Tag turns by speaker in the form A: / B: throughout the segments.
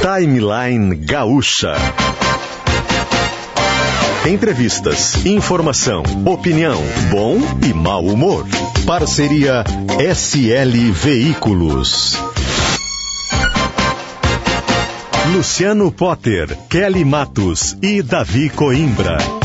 A: Timeline Gaúcha. Entrevistas, informação, opinião, bom e mau humor. Parceria SL Veículos. Luciano Potter, Kelly Matos e Davi Coimbra.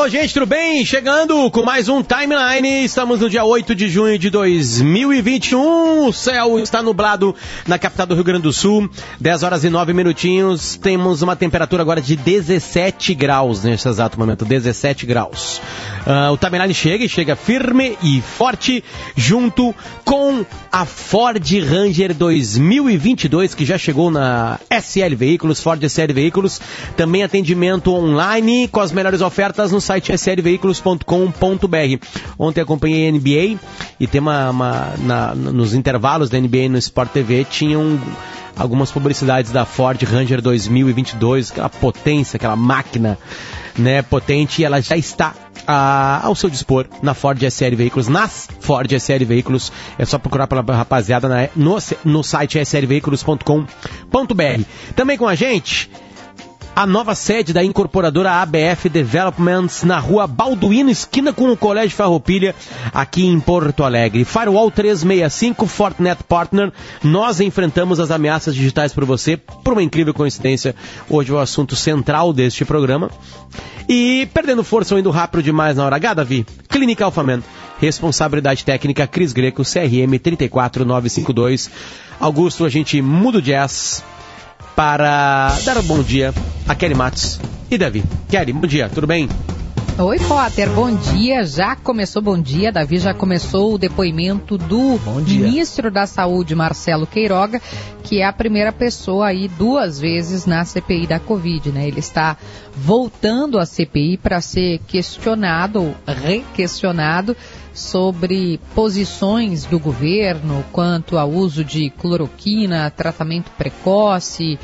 B: Alô, gente, tudo bem? Chegando com mais um Timeline. Estamos no dia 8 de junho de 2021. O céu está nublado na capital do Rio Grande do Sul. 10 horas e 9 minutinhos. Temos uma temperatura agora de 17 graus nesse exato momento. 17 graus. Uh, o Timeline chega e chega firme e forte junto com a Ford Ranger 2022 que já chegou na SL Veículos, Ford SL Veículos. Também atendimento online com as melhores ofertas no site slveículos.com.br. Ontem acompanhei a NBA e tem uma, uma na, nos intervalos da NBA no Sport TV tinham algumas publicidades da Ford Ranger 2022, aquela potência, aquela máquina né, potente, e ela já está a, ao seu dispor na Ford SL Veículos, nas Ford SL Veículos. É só procurar pela rapaziada na, no, no site slveículos.com.br. Também com a gente a nova sede da incorporadora ABF Developments na rua Balduino, esquina com o Colégio Farroupilha, aqui em Porto Alegre. Firewall 365, Fortnet Partner. Nós enfrentamos as ameaças digitais por você, por uma incrível coincidência. Hoje é o assunto central deste programa. E perdendo força ou indo rápido demais na hora H, Davi, Clínica Alphaman. Responsabilidade técnica Cris Greco, CRM 34952. Augusto, a gente muda o jazz para dar um bom dia a Kelly Matos e Davi. Kelly, bom dia, tudo bem?
C: Oi, Potter, bom dia. Já começou bom dia. Davi já começou o depoimento do ministro da Saúde, Marcelo Queiroga, que é a primeira pessoa aí duas vezes na CPI da Covid, né? Ele está voltando à CPI para ser questionado, requestionado sobre posições do governo quanto ao uso de cloroquina, tratamento precoce,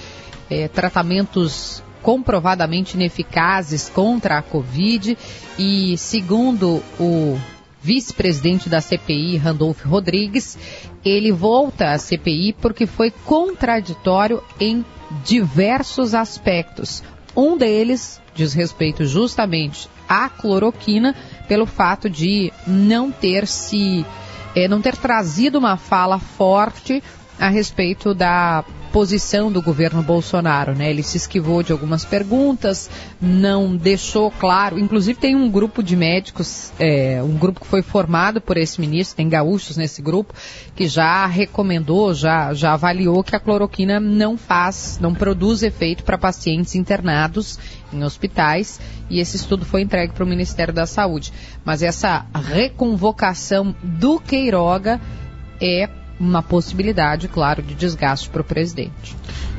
C: eh, tratamentos comprovadamente ineficazes contra a Covid e, segundo o vice-presidente da CPI, Randolph Rodrigues, ele volta à CPI porque foi contraditório em diversos aspectos. Um deles diz respeito justamente à cloroquina pelo fato de não ter se eh, não ter trazido uma fala forte a respeito da posição do governo Bolsonaro, né? Ele se esquivou de algumas perguntas, não deixou claro. Inclusive tem um grupo de médicos, é, um grupo que foi formado por esse ministro, tem gaúchos nesse grupo, que já recomendou, já, já avaliou que a cloroquina não faz, não produz efeito para pacientes internados em hospitais e esse estudo foi entregue para o Ministério da Saúde. Mas essa reconvocação do Queiroga é uma possibilidade, claro, de desgaste para o presidente.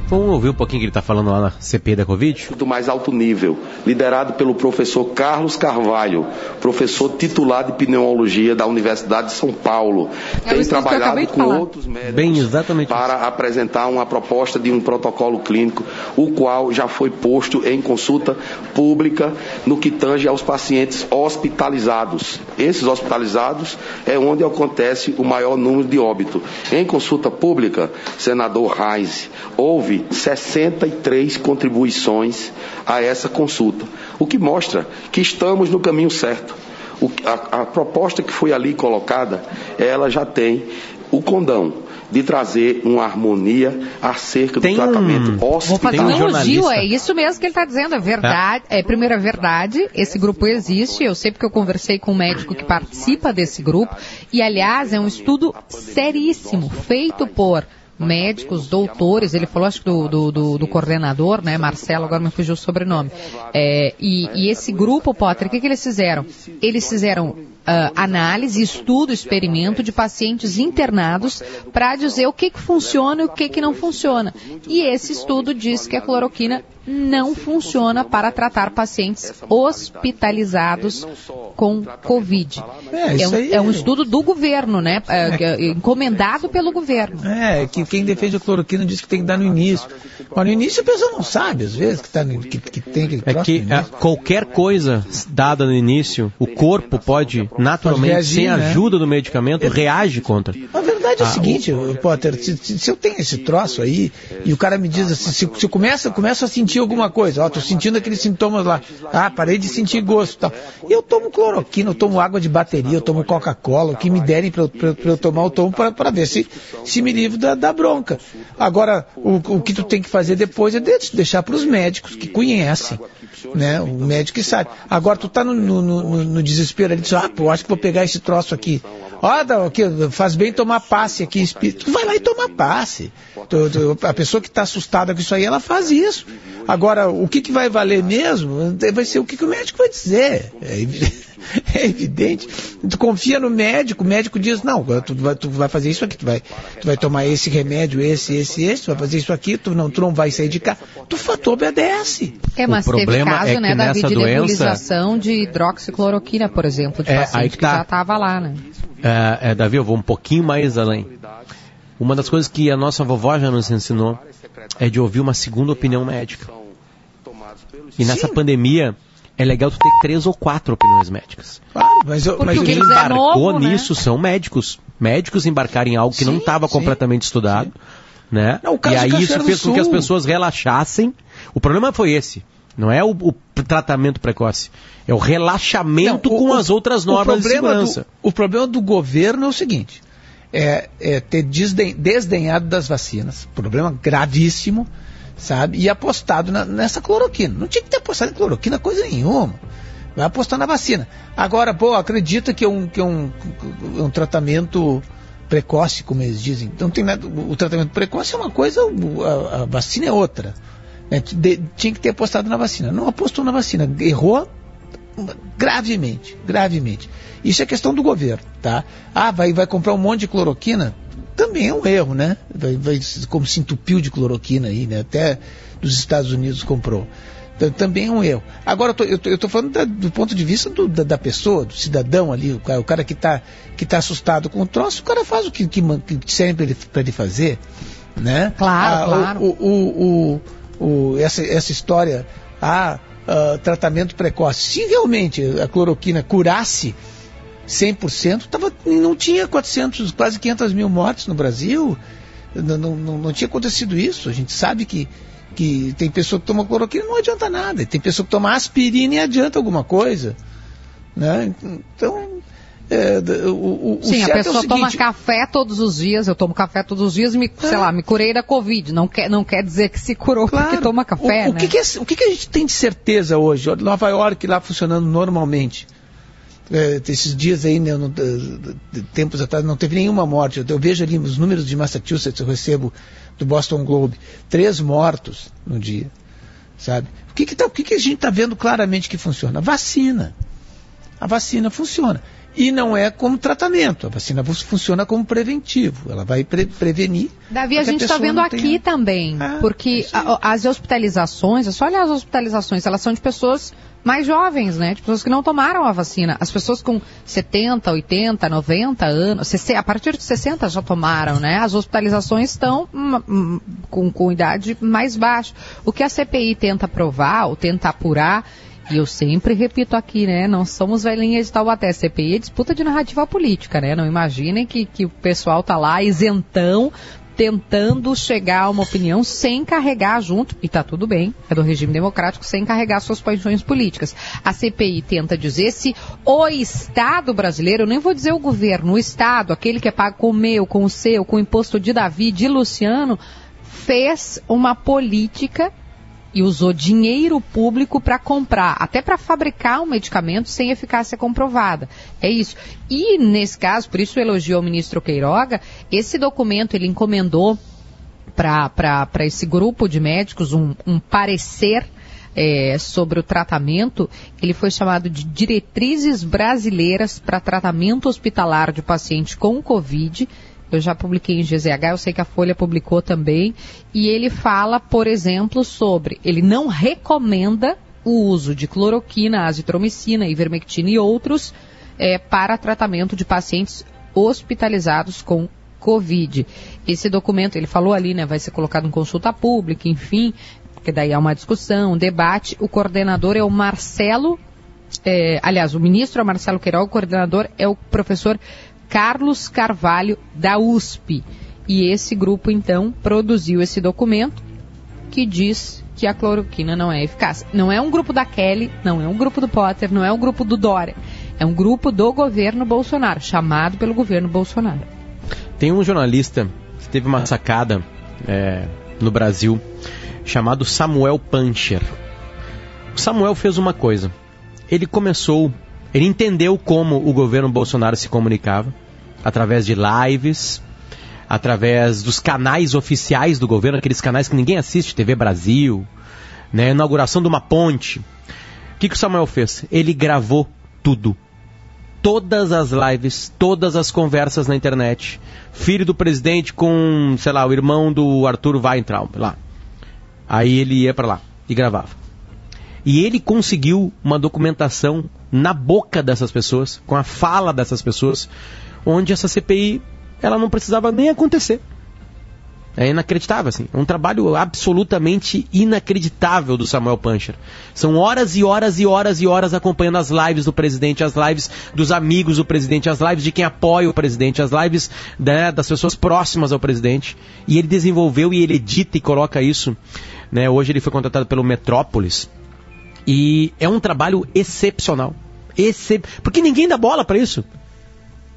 B: Vamos ouvir um pouquinho que ele está falando lá na CP da Covid?
D: Do mais alto nível, liderado pelo professor Carlos Carvalho, professor titular de pneumologia da Universidade de São Paulo.
C: É Tem
D: trabalhado com outros médicos
B: Bem, exatamente
D: para
B: isso.
D: apresentar uma proposta de um protocolo clínico, o qual já foi posto em consulta pública no que tange aos pacientes hospitalizados. Esses hospitalizados é onde acontece o maior número de óbito. Em consulta pública, senador Reis, houve 63 contribuições a essa consulta, o que mostra que estamos no caminho certo. O, a, a proposta que foi ali colocada, ela já tem o condão de trazer uma harmonia acerca
B: Tem
D: do
B: um-
D: tratamento
C: Vou fazer um elogio, é isso mesmo que ele está dizendo, é verdade. É. primeiro, é verdade, esse grupo existe, eu sei porque eu conversei com um médico que participa desse grupo, e aliás, é um estudo seríssimo, feito por médicos, doutores, ele falou acho que do, do, do- do coordenador, né, Marcelo, agora me fugiu o sobrenome. É, e, e esse grupo, Potter, o que, que eles fizeram? Eles fizeram análise, estudo, experimento de pacientes internados para dizer o que, que funciona e o que, que não funciona. E esse estudo diz que a cloroquina não funciona para tratar pacientes hospitalizados com Covid. É, é, um, é um, estudo do governo, né? É, é, encomendado pelo governo.
E: É, que quem defende a cloroquina diz que tem que dar no início. Mas no início a pessoa não sabe, às vezes, que, tá, que, que tem que
B: É que é, qualquer coisa dada no início, o corpo pode, naturalmente, reagir, sem a né? ajuda do medicamento, reage contra.
E: A verdade é o ah, seguinte, o... Potter, se, se, eu tenho esse troço aí, e o cara me diz assim, se, se eu começo, começo a sentir alguma coisa, ó, tô sentindo aqueles sintomas lá, ah, parei de sentir gosto e tal. E eu tomo cloroquina, eu tomo água de bateria, eu tomo Coca-Cola, o que me derem para eu, eu, tomar, eu tomo para ver se, se me livro da, da bronca. Agora, o, o que tu tem que fazer depois é deixar para os médicos que conhecem, né? O médico que sabe. Agora, tu tá no, no, no, no desespero ali, diz, ah, pô, acho que vou pegar esse troço aqui. Ó, oh, faz bem tomar passe aqui, espírito. Tu vai lá e toma passe. A pessoa que está assustada com isso aí, ela faz isso. Agora, o que, que vai valer mesmo vai ser o que, que o médico vai dizer. É evidente. Tu confia no médico, o médico diz, não, tu vai, tu vai fazer isso aqui, tu vai, tu vai tomar esse remédio, esse, esse, esse, tu vai fazer isso aqui, tu não, tu não vai sair de casa. Tu, tu obedece.
C: É, mas o teve caso, é né, Davi, de doença... nebulização de hidroxicloroquina, por exemplo, de é, paciente que, tá. que já estava lá, né?
B: É, é, Davi, eu vou um pouquinho mais além. Uma das coisas que a nossa vovó já nos ensinou é de ouvir uma segunda opinião médica. E nessa Sim. pandemia, é legal tu ter três ou quatro opiniões médicas.
E: Claro, mas, eu,
B: mas quem embarcou é novo, né? nisso né? são médicos. Médicos embarcarem em algo que sim, não estava completamente estudado. Né? Não, e aí isso fez com que as pessoas relaxassem. O problema foi esse. Não é o, o tratamento precoce. É o relaxamento não, o, com as outras normas de segurança.
E: Do, o problema do governo é o seguinte. É, é ter desden, desdenhado das vacinas. Problema gravíssimo sabe? E apostado na, nessa cloroquina. Não tinha que ter apostado em cloroquina coisa nenhuma. Vai apostar na vacina. Agora, pô, acredita que é um, que é um, um tratamento precoce, como eles dizem. Então tem nada, o tratamento precoce é uma coisa, a, a vacina é outra. Né? De, tinha que ter apostado na vacina. Não apostou na vacina, errou gravemente, gravemente. Isso é questão do governo, tá? Ah, vai, vai comprar um monte de cloroquina? Também é um erro, né? Vai, vai, como se entupiu de cloroquina aí, né? Até dos Estados Unidos comprou. Então, também é um erro. Agora, eu estou falando da, do ponto de vista do, da, da, pessoa, do cidadão ali, o cara, o cara que está que tá assustado com o troço, o cara faz o que, que, que serve para ele, ele, fazer. Né?
C: Claro, ah, claro.
E: O, o, o, o, essa, essa história, ah, uh, tratamento precoce. Se realmente a cloroquina curasse 100%, tava, não tinha 400, quase 500 mil mortes no Brasil. Não, não, não, tinha acontecido isso. A gente sabe que, que tem pessoa que toma cloroquina e não adianta nada. Tem pessoa que toma aspirina e adianta alguma coisa. Né? Então, é, o,
C: o, Sim, a é pessoa é seguinte... toma café todos os dias, eu tomo café todos os dias e me, é. sei lá, me curei da Covid. Não quer, não quer dizer que se curou claro. porque toma café,
E: o,
C: né?
E: Que que é, o que, que a gente tem de certeza hoje? Nova York lá funcionando normalmente é, esses dias aí, né, não, tempos atrás, não teve nenhuma morte. Eu, eu, vejo ali os números de Massachusetts, eu recebo do Boston Globe, três mortos no dia, sabe? O que, que, tá, o que, que a gente está vendo claramente que funciona? A vacina. A vacina funciona. E não é como tratamento. A vacina funciona como preventivo. Ela vai pre prevenir.
C: Davi, a gente está vendo aqui tenha... também. Ah, porque a, as hospitalizações, é só olhar as hospitalizações, elas são de pessoas mais jovens, né? De pessoas que não tomaram a vacina. As pessoas com 70, 80, 90 anos, a partir de 60 já tomaram, né? As hospitalizações estão com, com idade mais baixa. O que a CPI tenta provar, ou tenta apurar, e eu sempre repito aqui, né? Não somos velhinhas de Taubaté. CPI é disputa de narrativa política, né? Não imaginem que, que o pessoal tá lá isentão tentando chegar a uma opinião sem carregar junto, e está tudo bem, é do regime democrático, sem carregar suas paixões políticas. A CPI tenta dizer se o Estado brasileiro, eu nem vou dizer o governo, o Estado, aquele que é pago com o meu, com o seu, com o imposto de Davi, de Luciano, fez uma política e usou dinheiro público para comprar, até para fabricar um medicamento sem eficácia comprovada. É isso. E nesse caso, por isso elogiou o ministro Queiroga, esse documento ele encomendou para esse grupo de médicos um, um parecer é, sobre o tratamento, ele foi chamado de Diretrizes Brasileiras para Tratamento Hospitalar de Paciente com Covid. Eu já publiquei em GZH, eu sei que a Folha publicou também. E ele fala, por exemplo, sobre. Ele não recomenda o uso de cloroquina, azitromicina, ivermectina e outros é, para tratamento de pacientes hospitalizados com Covid. Esse documento, ele falou ali, né, vai ser colocado em consulta pública, enfim, porque daí há uma discussão, um debate. O coordenador é o Marcelo, é, aliás, o ministro é o Marcelo Queiroga, o coordenador é o professor Carlos Carvalho, da USP. E esse grupo, então, produziu esse documento que diz que a cloroquina não é eficaz. Não é um grupo da Kelly, não é um grupo do Potter, não é um grupo do Dória. É um grupo do governo Bolsonaro, chamado pelo governo Bolsonaro.
B: Tem um jornalista que teve uma sacada é, no Brasil chamado Samuel Pancher. O Samuel fez uma coisa. Ele começou, ele entendeu como o governo Bolsonaro se comunicava através de lives, através dos canais oficiais do governo, aqueles canais que ninguém assiste, TV Brasil, né, inauguração de uma ponte. O que, que o Samuel fez? Ele gravou tudo. Todas as lives, todas as conversas na internet. Filho do presidente com, sei lá, o irmão do Arthur Weintraub, lá. Aí ele ia para lá e gravava. E ele conseguiu uma documentação na boca dessas pessoas, com a fala dessas pessoas, onde essa CPI ela não precisava nem acontecer. É inacreditável, assim. É um trabalho absolutamente inacreditável do Samuel Pancher. São horas e horas e horas e horas acompanhando as lives do presidente, as lives dos amigos do presidente, as lives de quem apoia o presidente, as lives né, das pessoas próximas ao presidente. E ele desenvolveu e ele edita e coloca isso. Né? Hoje ele foi contratado pelo Metrópolis. E é um trabalho excepcional. Excep... Porque ninguém dá bola para isso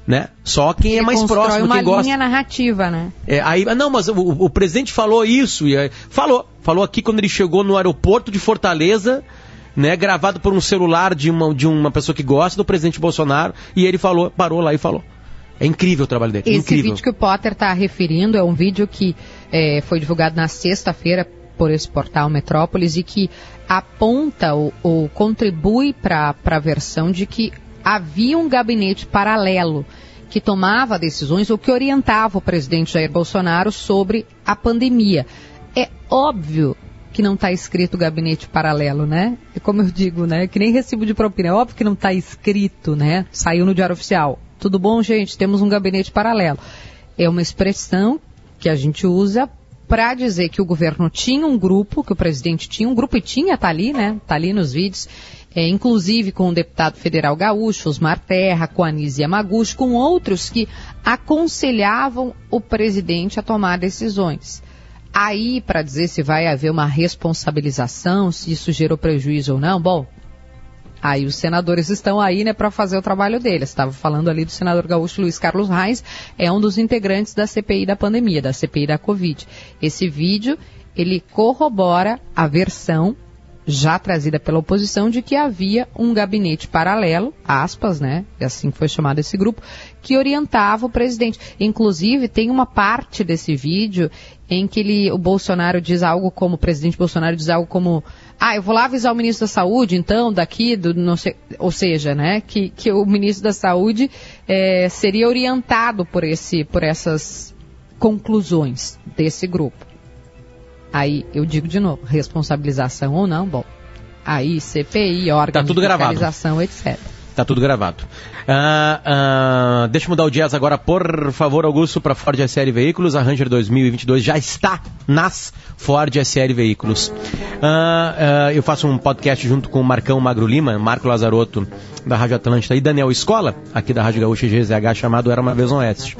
B: né? Só quem é mais próximo,
C: uma
B: quem gosta.
C: linha narrativa, né?
B: É, aí, não, mas o, o presidente falou isso e aí, falou, falou aqui quando ele chegou no aeroporto de Fortaleza, né, gravado por um celular de uma, de uma pessoa que gosta do presidente Bolsonaro e ele falou, parou lá e falou. É incrível o trabalho dele.
C: Esse
B: incrível.
C: vídeo que o Potter está referindo é um vídeo que é, foi divulgado na sexta-feira por esse portal Metrópolis e que aponta ou, ou contribui para a versão de que havia um gabinete paralelo que tomava decisões ou que orientava o presidente Jair Bolsonaro sobre a pandemia. É óbvio que não está escrito gabinete paralelo, né? É como eu digo, né? Que nem recibo de propina. É óbvio que não está escrito, né? Saiu no Diário Oficial. Tudo bom, gente? Temos um gabinete paralelo. É uma expressão que a gente usa para dizer que o governo tinha um grupo, que o presidente tinha um grupo e tinha, tá ali, né? Tá ali nos vídeos é, inclusive com o deputado federal gaúcho, Osmar Terra, com Anísia Yamaguchi, com outros que aconselhavam o presidente a tomar decisões. Aí, para dizer se vai haver uma responsabilização, se isso gerou prejuízo ou não, bom, aí os senadores estão aí, né, para fazer o trabalho deles. Estava falando ali do senador gaúcho Luiz Carlos Reis, é um dos integrantes da CPI da pandemia, da CPI da Covid. Esse vídeo, ele corrobora a versão já trazida pela oposição de que havia um gabinete paralelo, aspas, né? Assim foi chamado esse grupo, que orientava o presidente. Inclusive, tem uma parte desse vídeo em que ele, o Bolsonaro diz algo como, o presidente Bolsonaro diz algo como, ah, eu vou lá avisar o ministro da Saúde, então, daqui, do, não sei, ou seja, né, que, que o ministro da Saúde é, seria orientado por esse, por essas conclusões desse grupo. Aí eu digo de novo, responsabilização ou não, bom. Aí CPI, órgão
B: tá tudo
C: de
B: fiscalização,
C: gravado. etc.
B: Tá tudo gravado. Uh, uh, deixa eu mudar o jazz agora, por favor, Augusto, para Ford SL Veículos. A Ranger 2022 já está nas Ford SL Veículos. Uh, eu faço um podcast junto com o Marcão Magro Lima, Marco Lazarotto, da Rádio Atlântida, e Daniel Escola, aqui da Rádio Gaúcha GZH, chamado Era Uma Vez Oeste.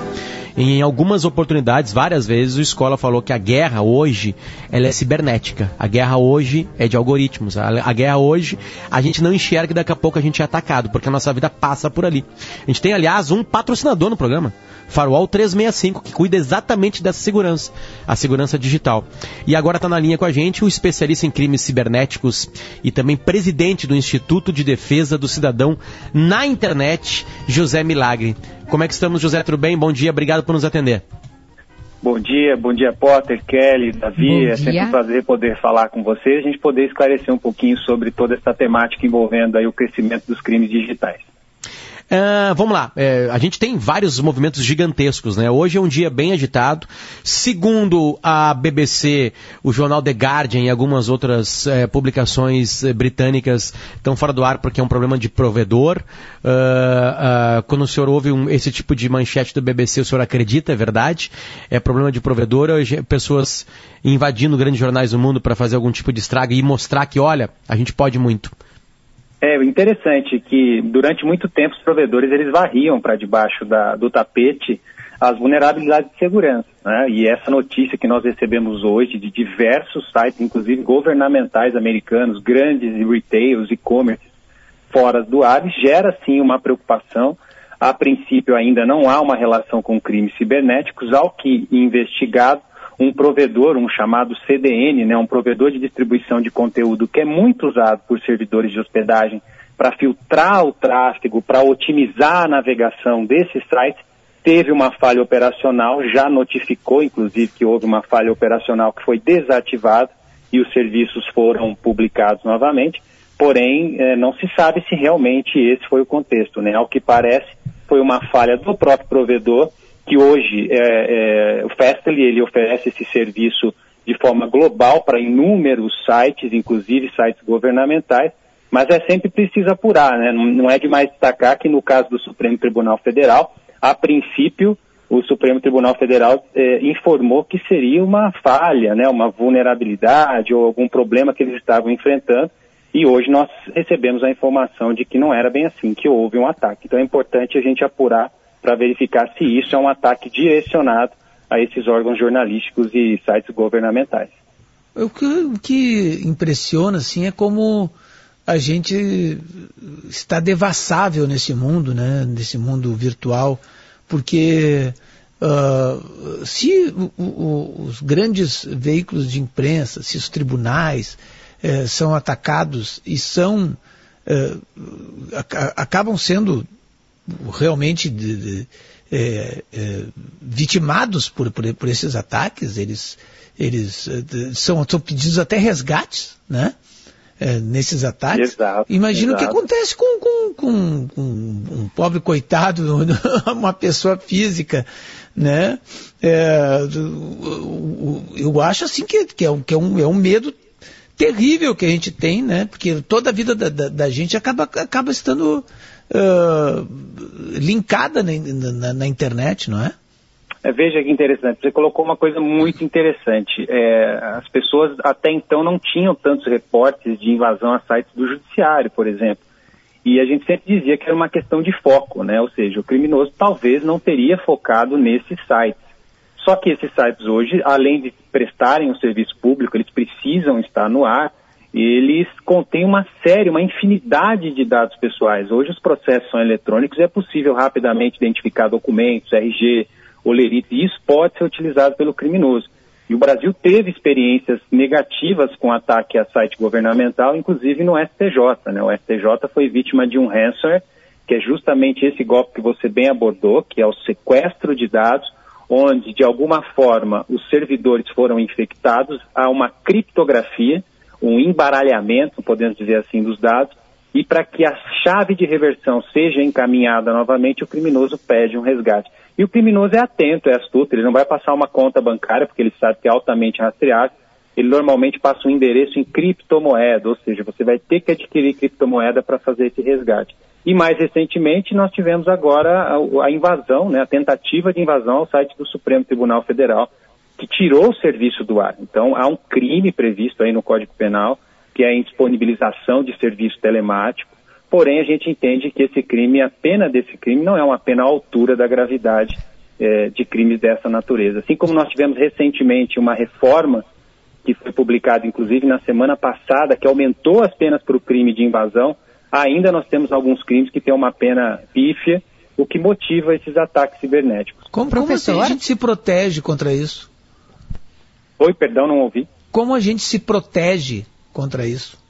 B: Em algumas oportunidades, várias vezes, o Escola falou que a guerra hoje ela é cibernética. A guerra hoje é de algoritmos. A, a guerra hoje a gente não enxerga e daqui a pouco a gente é atacado, porque a nossa vida passa por ali. A gente tem, aliás, um patrocinador no programa. Firewall 365, que cuida exatamente dessa segurança, a segurança digital. E agora está na linha com a gente o especialista em crimes cibernéticos e também presidente do Instituto de Defesa do Cidadão na internet, José Milagre. Como é que estamos, José? Tudo bem? Bom dia, obrigado por nos atender.
F: Bom dia, bom dia Potter, Kelly, Davi.
C: Bom
F: é sempre um prazer poder falar com vocês, a gente poder esclarecer um pouquinho sobre toda essa temática envolvendo aí o crescimento dos crimes digitais.
B: Ah, vamos lá, É, a gente tem vários movimentos gigantescos, né? Hoje é um dia bem agitado. Segundo a BBC, o jornal The Guardian e algumas outras eh, publicações eh, britânicas estão fora do ar porque é um problema de provedor. Ah, ah, quando o senhor ouve um- esse tipo de manchete do BBC, o senhor acredita, é verdade? É problema de provedor, hoje, pessoas invadindo grandes jornais do mundo para fazer algum tipo de estrago e mostrar que, olha, a gente pode muito.
F: É interessante que durante muito tempo os provedores eles varriam para debaixo da- do tapete as vulnerabilidades de segurança. Né? E essa notícia que nós recebemos hoje de diversos sites, inclusive governamentais americanos, grandes retails, e-commerce, fora do ar, gera sim uma preocupação. A princípio ainda não há uma relação com crimes cibernéticos, ao que investigado um provedor, um chamado CDN, né, um provedor de distribuição de conteúdo que é muito usado por servidores de hospedagem para filtrar o tráfego, para otimizar a navegação desses sites, teve uma falha operacional, já notificou, inclusive, que houve uma falha operacional que foi desativada e os serviços foram publicados novamente. Porém, eh, não se sabe se realmente esse foi o contexto. Né? Ao que parece, foi uma falha do próprio provedor, que hoje eh, eh, o Fastly ele oferece esse serviço de forma global para inúmeros sites, inclusive sites governamentais, mas é sempre preciso apurar, né? Não, não é demais destacar que no caso do Supremo Tribunal Federal, a princípio, o Supremo Tribunal Federal eh, informou que seria uma falha, né? Uma vulnerabilidade ou algum problema que eles estavam enfrentando. E hoje nós recebemos a informação de que não era bem assim, que houve um ataque. Então é importante a gente apurar para verificar se isso é um ataque direcionado a esses órgãos jornalísticos e sites governamentais.
E: O que, o que impressiona assim é como a gente está devassável nesse mundo, né? Nesse mundo virtual, porque ah, se o- o- os grandes veículos de imprensa, se os tribunais eh, são atacados e são eh, aca- acabam sendo realmente de- de- é, é, vitimados por, por, por esses ataques, eles, eles é, são, são pedidos até resgates, né? É, nesses ataques.
F: Exato,
E: Imagina o que
F: exato.
E: acontece com, com, com, com um pobre coitado, uma pessoa física, né? É, eu acho assim que, que, é, um, que é, um, é um medo terrível que a gente tem, né? Porque toda a vida da, da, da gente acaba, acaba estando linkada na, na- na internet, não é?
F: É, veja que interessante, você colocou uma coisa muito interessante. É, as pessoas até então não tinham tantos reportes de invasão a sites do judiciário, por exemplo. E a gente sempre dizia que era uma questão de foco, né? Ou seja, o criminoso talvez não teria focado nesses sites. Só que esses sites hoje, além de prestarem um serviço público, eles precisam estar no ar, eles contêm uma série, uma infinidade de dados pessoais. Hoje os processos são eletrônicos e é possível rapidamente identificar documentos, RG, olerite, e isso pode ser utilizado pelo criminoso. E o Brasil teve experiências negativas com ataque a site governamental, inclusive no STJ. Né? O STJ foi vítima de um ransomware, que é justamente esse golpe que você bem abordou, que é o sequestro de dados, onde de alguma forma os servidores foram infectados, há uma criptografia, um embaralhamento, podemos dizer assim, dos dados, e para que a chave de reversão seja encaminhada novamente, o criminoso pede um resgate. E o criminoso é atento, é astuto, ele não vai passar uma conta bancária, porque ele sabe que é altamente rastreável, ele normalmente passa um endereço em criptomoeda, ou seja, você vai ter que adquirir criptomoeda para fazer esse resgate. E mais recentemente nós tivemos agora a, a invasão, né, a tentativa de invasão ao site do Supremo Tribunal Federal, que tirou o serviço do ar. Então há um crime previsto aí no Código Penal, que é a indisponibilização de serviço telemático. Porém, a gente entende que esse crime, a pena desse crime, não é uma pena à altura da gravidade eh, de crimes dessa natureza. Assim como nós tivemos recentemente uma reforma que foi publicada, inclusive, na semana passada, que aumentou as penas para o crime de invasão, ainda nós temos alguns crimes que têm uma pena pífia, o que motiva esses ataques cibernéticos.
E: Como, como assim
C: Professor?
E: a gente se protege contra isso?
F: Oi, perdão, não ouvi.
E: Como a gente se protege contra isso?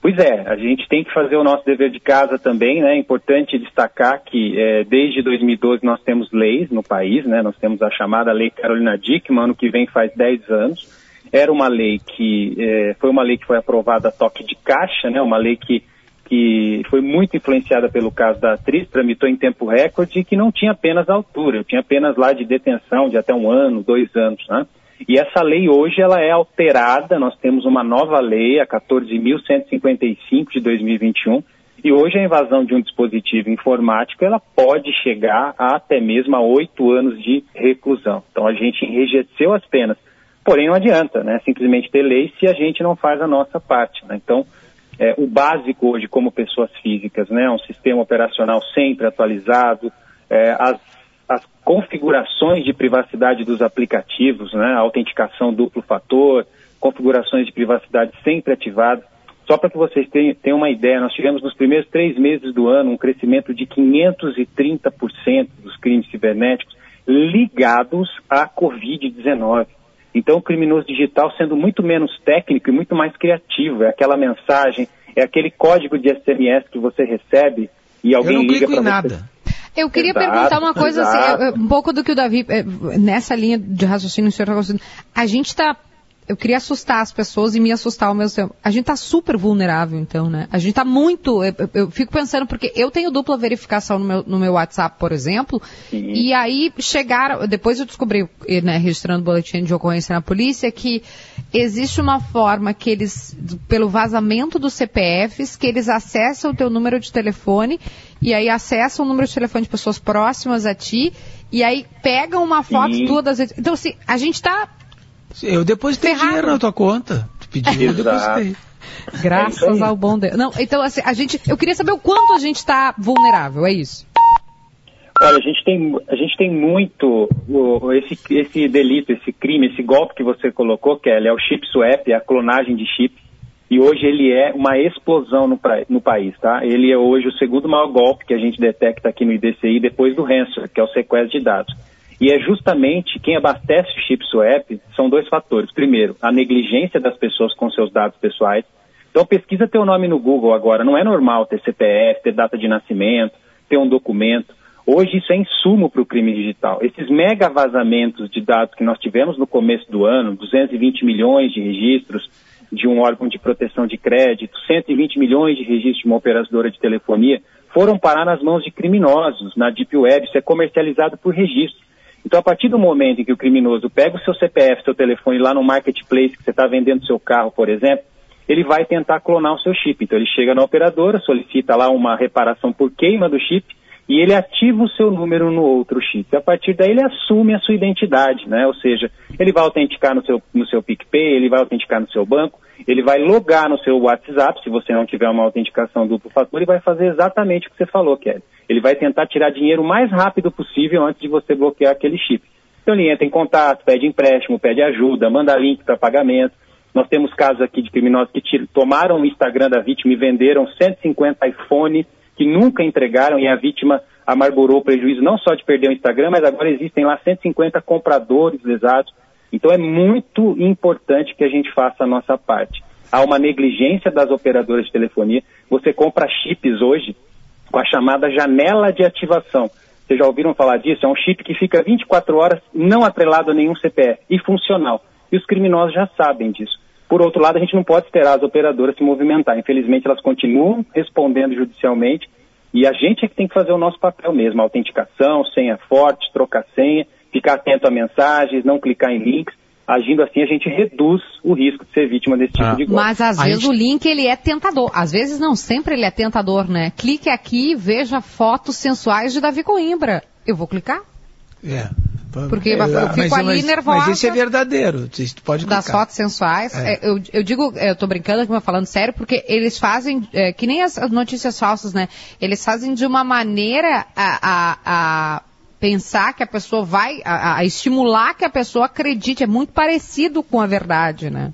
F: Pois é, a gente tem que fazer o nosso dever de casa também, né? É importante destacar que é, desde 2012 nós temos leis no país, né? Nós temos a chamada Lei Carolina Dickmann, ano que vem faz 10 anos. Era uma lei que é, foi uma lei que foi aprovada a toque de caixa, né? Uma lei que que foi muito influenciada pelo caso da atriz, tramitou em tempo recorde e que não tinha penas à altura, tinha penas lá de detenção de até um ano, dois anos, né? E essa lei hoje ela é alterada, nós temos uma nova lei, a 14.155 de 2021, e hoje a invasão de um dispositivo informático ela pode chegar a até mesmo a oito anos de reclusão. Então a gente enrijeceu as penas, porém não adianta, né? Simplesmente ter lei se a gente não faz a nossa parte. Né? Então é, o básico hoje como pessoas físicas, né? Um sistema operacional sempre atualizado, é, as as configurações de privacidade dos aplicativos, né, autenticação duplo fator, configurações de privacidade sempre ativadas. Só para que vocês tenham, uma ideia, nós tivemos nos primeiros três meses do ano um crescimento de 530% dos crimes cibernéticos ligados à Covid-19. Então, o criminoso digital sendo muito menos técnico e muito mais criativo. É aquela mensagem, é aquele código de SMS que você recebe e alguém liga para você.
E: nada.
C: Eu queria exato, perguntar uma coisa assim, exato. assim, um pouco do que o Davi, é, nessa linha de raciocínio, o senhor está A gente está eu queria assustar as pessoas e me assustar ao mesmo tempo. A gente tá super vulnerável, então, né? A gente tá muito. Eu, eu fico pensando, porque eu tenho dupla verificação no meu, no meu WhatsApp, por exemplo, Sim. e aí chegaram. Depois eu descobri, né, registrando boletim de ocorrência na polícia, que existe uma forma que eles, pelo vazamento dos CPFs, que eles acessam o teu número de telefone e aí acessam o número de telefone de pessoas próximas a ti e aí pegam uma foto Sim. tua das vezes. Então, assim, a gente tá
E: eu depositei Ferrado. dinheiro na tua conta. Tu pediu, eu depositei.
C: Graças é ao bom Deus. Não, então assim, a gente, eu queria saber o quanto a gente está vulnerável, é isso?
F: Olha, a gente tem, a gente tem muito o, esse, esse delito, esse crime, esse golpe que você colocou, Kelly, é o chip swap, é a clonagem de chip. E hoje ele é uma explosão no, no país, tá? Ele é hoje o segundo maior golpe que a gente detecta aqui no IDCI depois do ransomware, que é o sequestro de dados. E é justamente quem abastece o chip swap são dois fatores. Primeiro, a negligência das pessoas com seus dados pessoais. Então pesquisa teu nome no Google agora. Não é normal ter CPF, ter data de nascimento, ter um documento. Hoje isso é insumo para o crime digital. Esses mega vazamentos de dados que nós tivemos no começo do ano, 220 milhões de registros de um órgão de proteção de crédito, 120 milhões de registros de uma operadora de telefonia, foram parar nas mãos de criminosos na Deep Web. Isso é comercializado por registro. Então, a partir do momento em que o criminoso pega o seu CPF, seu telefone lá no marketplace que você está vendendo seu carro, por exemplo, ele vai tentar clonar o seu chip. Então, ele chega na operadora, solicita lá uma reparação por queima do chip e ele ativa o seu número no outro chip. A partir daí, ele assume a sua identidade, né? Ou seja, ele vai autenticar no seu, no seu PicPay, ele vai autenticar no seu banco, ele vai logar no seu WhatsApp, se você não tiver uma autenticação duplo fator, e vai fazer exatamente o que você falou, Kelly. Ele vai tentar tirar dinheiro o mais rápido possível antes de você bloquear aquele chip. Então ele entra em contato, pede empréstimo, pede ajuda, manda link para pagamento. Nós temos casos aqui de criminosos que tomaram o Instagram da vítima e venderam 150 iPhones que nunca entregaram e a vítima amargurou o prejuízo não só de perder o Instagram, mas agora existem lá 150 compradores lesados então é muito importante que a gente faça a nossa parte. Há uma negligência das operadoras de telefonia. Você compra chips hoje com a chamada janela de ativação. Vocês já ouviram falar disso? É um chip que fica 24 horas não atrelado a nenhum CPF e funcional. E os criminosos já sabem disso. Por outro lado, a gente não pode esperar as operadoras se movimentar. Infelizmente, elas continuam respondendo judicialmente e a gente é que tem que fazer o nosso papel mesmo. Autenticação, senha forte, trocar senha ficar atento a mensagens, não clicar em links. Agindo assim, a gente reduz o risco de ser vítima desse tipo ah. de golpe.
C: Mas às a vezes gente... o link ele é tentador. Às vezes não, sempre ele é tentador, né? Clique aqui e veja fotos sensuais de Davi Coimbra. Eu vou clicar?
E: É.
C: Porque é, eu fico mas, ali mas, nervosa.
E: Mas isso é verdadeiro, tu pode
C: Das fotos sensuais. É. É, eu, eu, digo, eu tô brincando aqui, mas falando sério, porque eles fazem, é, que nem as notícias falsas, né? Eles fazem de uma maneira a, a, a pensar que a pessoa vai, a, a, estimular que a pessoa acredite, é muito parecido com a verdade, né?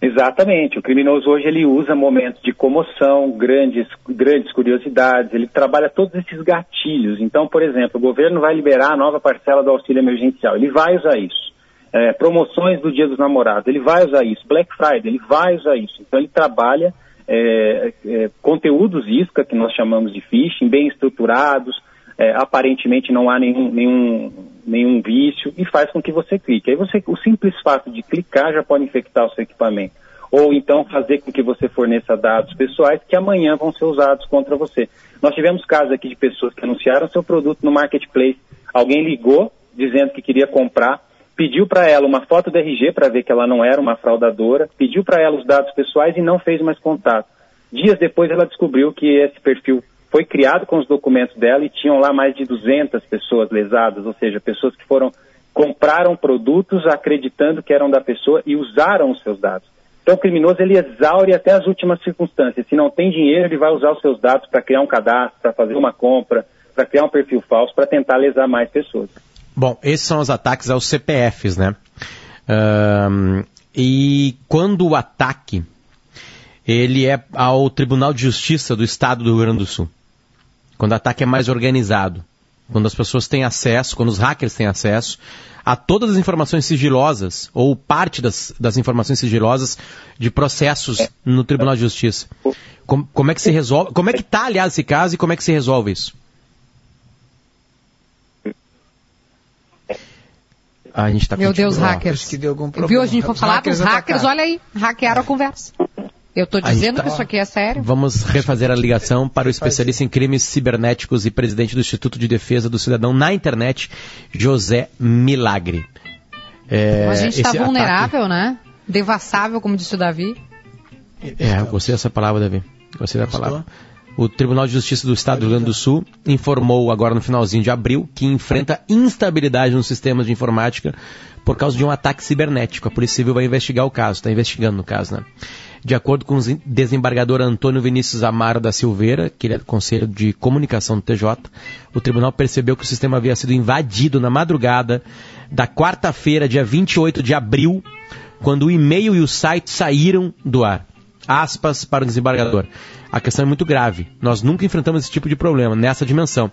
F: Exatamente. O criminoso hoje ele usa momentos de comoção, grandes, grandes curiosidades, ele trabalha todos esses gatilhos. Então, por exemplo, o governo vai liberar a nova parcela do auxílio emergencial, ele vai usar isso. É, promoções do Dia dos Namorados, ele vai usar isso. Black Friday, ele vai usar isso. Então, ele trabalha é, é, conteúdos isca, que nós chamamos de phishing, bem estruturados, é, aparentemente não há nenhum, nenhum, nenhum vício, e faz com que você clique. Aí você, o simples fato de clicar já pode infectar o seu equipamento. Ou então fazer com que você forneça dados pessoais que amanhã vão ser usados contra você. Nós tivemos casos aqui de pessoas que anunciaram seu produto no marketplace. Alguém ligou dizendo que queria comprar, pediu para ela uma foto do RG para ver que ela não era uma fraudadora, pediu para ela os dados pessoais e não fez mais contato. Dias depois ela descobriu que esse perfil foi criado com os documentos dela e tinham lá mais de 200 pessoas lesadas, ou seja, pessoas que foram compraram produtos acreditando que eram da pessoa e usaram os seus dados. Então o criminoso ele exaure até as últimas circunstâncias. Se não tem dinheiro, ele vai usar os seus dados para criar um cadastro, para fazer uma compra, para criar um perfil falso, para tentar lesar mais pessoas.
B: Bom, esses são os ataques aos CPFs, né? Um, e quando o ataque ele é ao Tribunal de Justiça do Estado do Rio Grande do Sul, quando o ataque é mais organizado, quando as pessoas têm acesso, quando os hackers têm acesso a todas as informações sigilosas, ou parte das, das informações sigilosas de processos no Tribunal de Justiça. Como, como é que se resolve? Como é que está, aliás, esse caso e como é que se resolve isso?
C: Ah, a gente tá Meu Deus, hackers.
E: que deu algum
C: problema. Viu? A gente foi falar dos hackers, olha aí, hackearam a conversa. Eu estou dizendo tá... que isso aqui é sério.
B: Vamos refazer a ligação para o especialista em crimes cibernéticos e presidente do Instituto de Defesa do Cidadão na internet, José Milagre.
C: É, a gente está vulnerável, ataque... né? Devassável, como disse o Davi.
B: É, gostei dessa palavra, Davi. Gostei da palavra. O Tribunal de Justiça do Estado do Rio Grande do Sul informou agora no finalzinho de abril que enfrenta instabilidade nos sistemas de informática por causa de um ataque cibernético. A Polícia Civil vai investigar o caso, está investigando no caso, né? De acordo com o desembargador Antônio Vinícius Amaro da Silveira, que é conselho de comunicação do TJ, o tribunal percebeu que o sistema havia sido invadido na madrugada da quarta-feira, dia 28 de abril, quando o e-mail e o site saíram do ar. Aspas para o desembargador. A questão é muito grave. Nós nunca enfrentamos esse tipo de problema, nessa dimensão.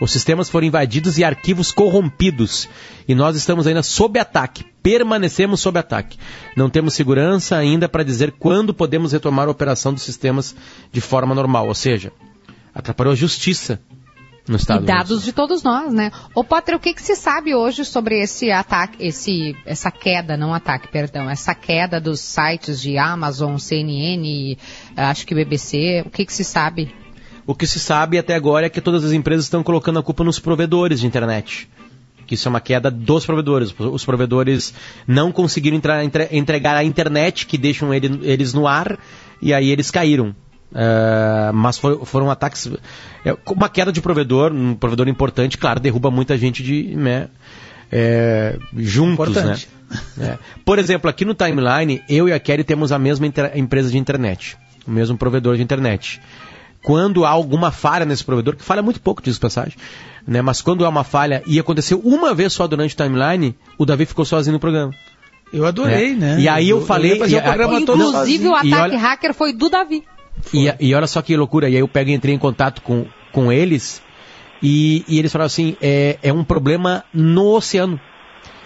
B: Os sistemas foram invadidos e arquivos corrompidos. E nós estamos ainda sob ataque. Permanecemos sob ataque. Não temos segurança ainda para dizer quando podemos retomar a operação dos sistemas de forma normal. Ou seja, atrapalhou a justiça no
C: e dados de todos nós, né? Ô Potter, o que, que se sabe hoje sobre esse ataque, esse, essa queda, não ataque, perdão, essa queda dos sites de Amazon, CNN, acho que BBC, o que, que se sabe?
B: O que se sabe até agora é que todas as empresas estão colocando a culpa nos provedores de internet. Que isso é uma queda dos provedores. Os provedores não conseguiram entregar a internet que deixam ele, eles no ar e aí eles caíram. Uh, mas foi, foram ataques. É, uma queda de provedor, um provedor importante, claro, derruba muita gente de. Né, é, juntos, né? Importante. né? É. Por exemplo, aqui no timeline, eu e a Kelly temos a mesma empresa de internet, o mesmo provedor de internet. Quando há alguma falha nesse provedor, que falha muito pouco, diz passagem, né? Mas quando há uma falha e aconteceu uma vez só durante o timeline, o Davi ficou sozinho no programa.
E: Eu adorei, é. né?
B: E aí eu, eu falei. Eu
C: e, o Inclusive, o ataque olha, hacker foi do Davi.
B: E, e, olha só que loucura, e aí eu pego e entrei em contato com, com eles, e, e eles falaram assim, é, é um problema no oceano.